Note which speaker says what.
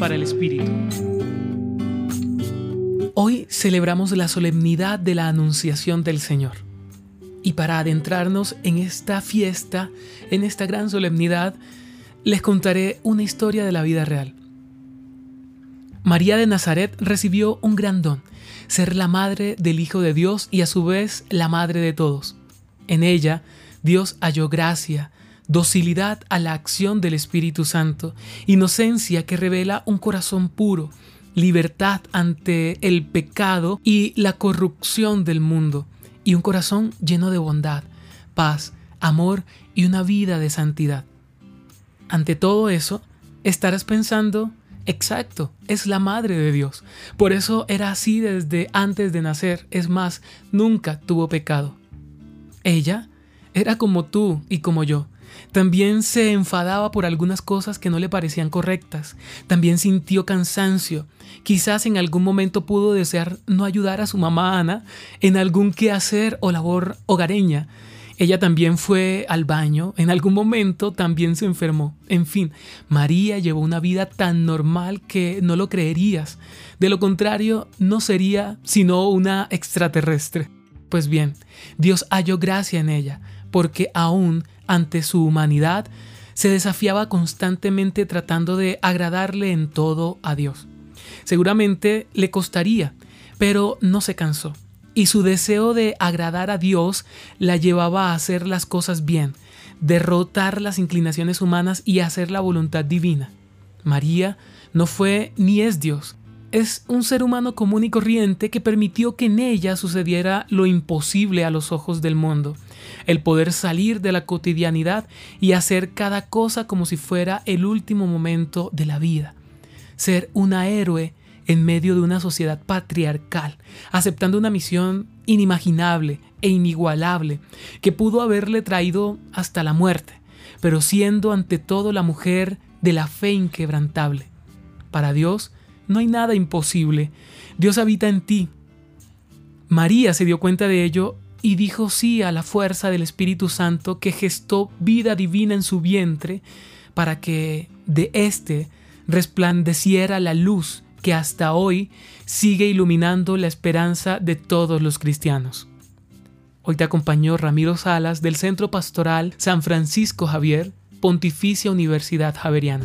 Speaker 1: para el espíritu. Hoy celebramos la solemnidad de la Anunciación del Señor. Y para adentrarnos en esta fiesta, en esta gran solemnidad, les contaré una historia de la vida real. María de Nazaret recibió un gran don, ser la madre del Hijo de Dios y a su vez la madre de todos. En ella, Dios halló gracia, docilidad a la acción del Espíritu Santo, inocencia que revela un corazón puro, libertad ante el pecado y la corrupción del mundo, y un corazón lleno de bondad, paz, amor y una vida de santidad. Ante todo eso, estarás pensando, exacto, es la Madre de Dios. Por eso era así desde antes de nacer, es más, nunca tuvo pecado. Ella era como tú y como yo, también se enfadaba por algunas cosas que no le parecían correctas. También sintió cansancio. Quizás en algún momento pudo desear no ayudar a su mamá Ana en algún quehacer o labor hogareña. Ella también fue al baño, en algún momento también se enfermó. En fin, María llevó una vida tan normal que no lo creerías. De lo contrario, no sería sino una extraterrestre. Pues bien, Dios halló gracia en ella, porque aún ante su humanidad, se desafiaba constantemente tratando de agradarle en todo a Dios. Seguramente le costaría, pero no se cansó. Y su deseo de agradar a Dios la llevaba a hacer las cosas bien, derrotar las inclinaciones humanas y hacer la voluntad divina. María no fue ni es Dios, es un ser humano común y corriente que permitió que en ella sucediera lo imposible a los ojos del mundo, el poder salir de la cotidianidad y hacer cada cosa como si fuera el último momento de la vida, ser una héroe en medio de una sociedad patriarcal, aceptando una misión inimaginable e inigualable que pudo haberle traído hasta la muerte, pero siendo ante todo la mujer de la fe inquebrantable. Para Dios, no hay nada imposible. Dios habita en ti. María se dio cuenta de ello y dijo sí a la fuerza del Espíritu Santo que gestó vida divina en su vientre para que de éste resplandeciera la luz que hasta hoy sigue iluminando la esperanza de todos los cristianos. Hoy te acompañó Ramiro Salas del Centro Pastoral San Francisco Javier, Pontificia Universidad Javeriana.